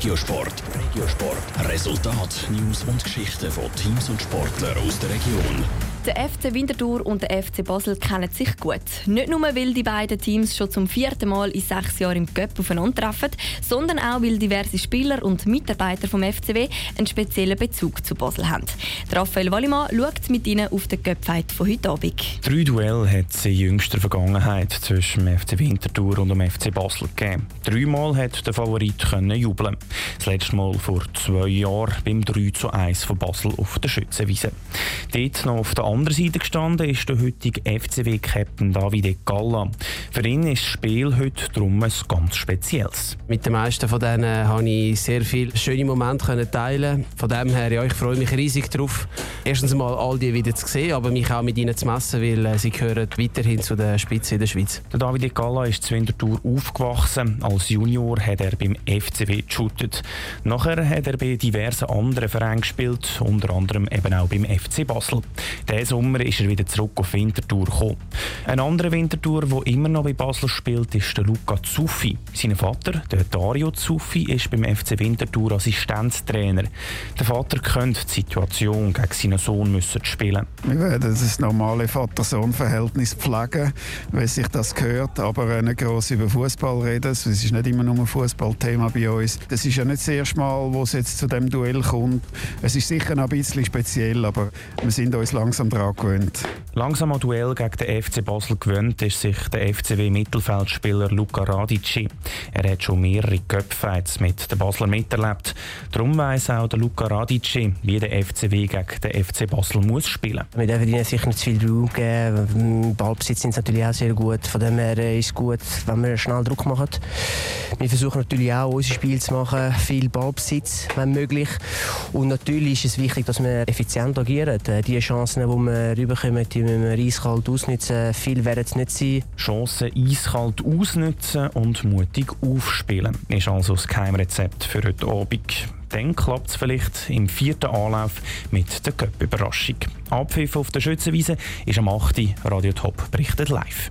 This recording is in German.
Regiosport. Regiosport. Resultat, News und Geschichten von Teams und Sportlern aus der Region. Der FC Winterthur und der FC Basel kennen sich gut. Nicht nur, weil die beiden Teams schon zum vierten Mal in sechs Jahren im Cup aufeinandertreffen, sondern auch, weil diverse Spieler und Mitarbeiter vom FCW einen speziellen Bezug zu Basel haben. Raphael Wallimann schaut mit ihnen auf den Cup-Fight von heute Abend. Drei Duelle hat es in jüngster Vergangenheit zwischen dem FC Winterthur und dem FC Basel gegeben. Dreimal hat der Favorit können jubeln. Das letzte Mal vor zwei Jahren beim 3 zu 1 von Basel auf der Schützenwiese. Dort noch auf der anderen Seite gestanden ist der heutige FCW-Captain Davide Galla. Für ihn ist das Spiel heute darum ein ganz spezielles. Mit den meisten von denen konnte ich sehr viele schöne Momente teilen. Von dem her, ja, ich freue mich riesig darauf, erstens mal all die wieder zu sehen, aber mich auch mit ihnen zu messen, weil äh, sie gehören weiterhin zu der Spitze in der Schweiz. Der Davide Galla ist zu Winterthur aufgewachsen. Als Junior hat er beim FCW geshootet. Nachher hat er bei diversen anderen Vereinen gespielt, unter anderem eben auch beim FC Basel. Diesen Sommer ist er wieder zurück auf Winterthur gekommen. Ein anderer Winterthur, der immer noch bei Basel spielt, ist der Luca Zuffi. Sein Vater, der Dario Zuffi, ist beim FC Winterthur Assistenztrainer. Der Vater könnte die Situation gegen seinen Sohn müssen spielen. Wir werden das normale Vater-Sohn-Verhältnis pflegen, wie sich das gehört, aber nicht gross über Fußball reden. Es ist nicht immer nur ein Fußballthema bei uns. Das ist ja nicht das erste Mal, wo es jetzt zu dem Duell kommt. Es ist sicher noch ein bisschen speziell, aber wir sind uns langsam daran gewöhnt. Langsam an Duell gegen den FC Basel gewöhnt ist sich der FCW-Mittelfeldspieler Luca Radici. Er hat schon mehrere Köpffights mit den Basler miterlebt. Darum weiss auch der Luca Radici, wie der FCW gegen den FC Basel muss spielen. Wir dürfen ihnen sicher nicht zu viel Raum geben. Im Ballbesitz sind natürlich auch sehr gut. Von dem her ist es gut, wenn wir schnell Druck machen. Wir versuchen natürlich auch, unser Spiel zu machen, viel Ballbesitz, wenn möglich. Und natürlich ist es wichtig, dass wir effizient agieren. Die Chancen, die wir rüberkommen, die müssen wir eiskalt ausnutzen. Viel werden es nicht sein. Chancen eiskalt ausnutzen und mutig aufspielen, ist also das Geheimrezept für heute Abend. Dann klappt es vielleicht im vierten Anlauf mit der Cup-Überraschung. Abpfiff auf der Schützenwiese ist am 8. Radio Top berichtet live.